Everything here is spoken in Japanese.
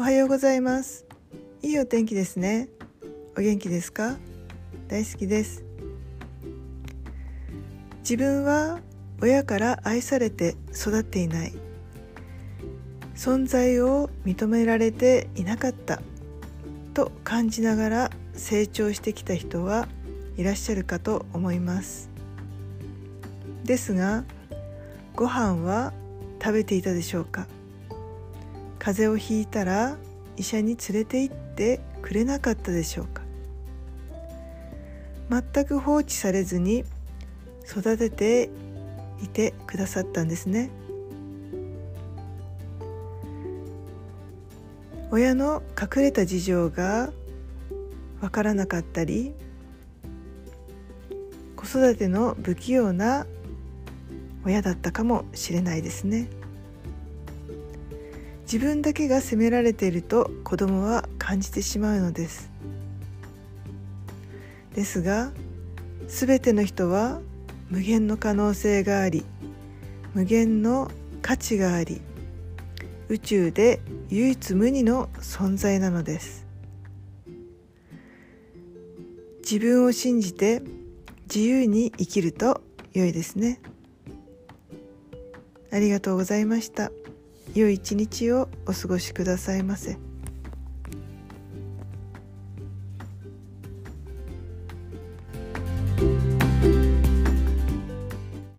おはようございます。いいお天気ですね。お元気ですか？大好きです。自分は親から愛されて育っていない。存在を認められていなかった。と感じながら成長してきた人はいらっしゃるかと思います。ですがご飯は食べていたでしょうか？風邪をひいたら医者に連れて行ってくれなかったでしょうか。全く放置されずに育てていてくださったんですね。親の隠れた事情がわからなかったり子育ての不器用な親だったかもしれないですね。自分だけが責められていると子供は感じてしまうのです。ですが全ての人は無限の可能性があり無限の価値があり宇宙で唯一無二の存在なのです。自分を信じて自由に生きると良いですね。ありがとうございました。良い一日をお過ごしくださいませ。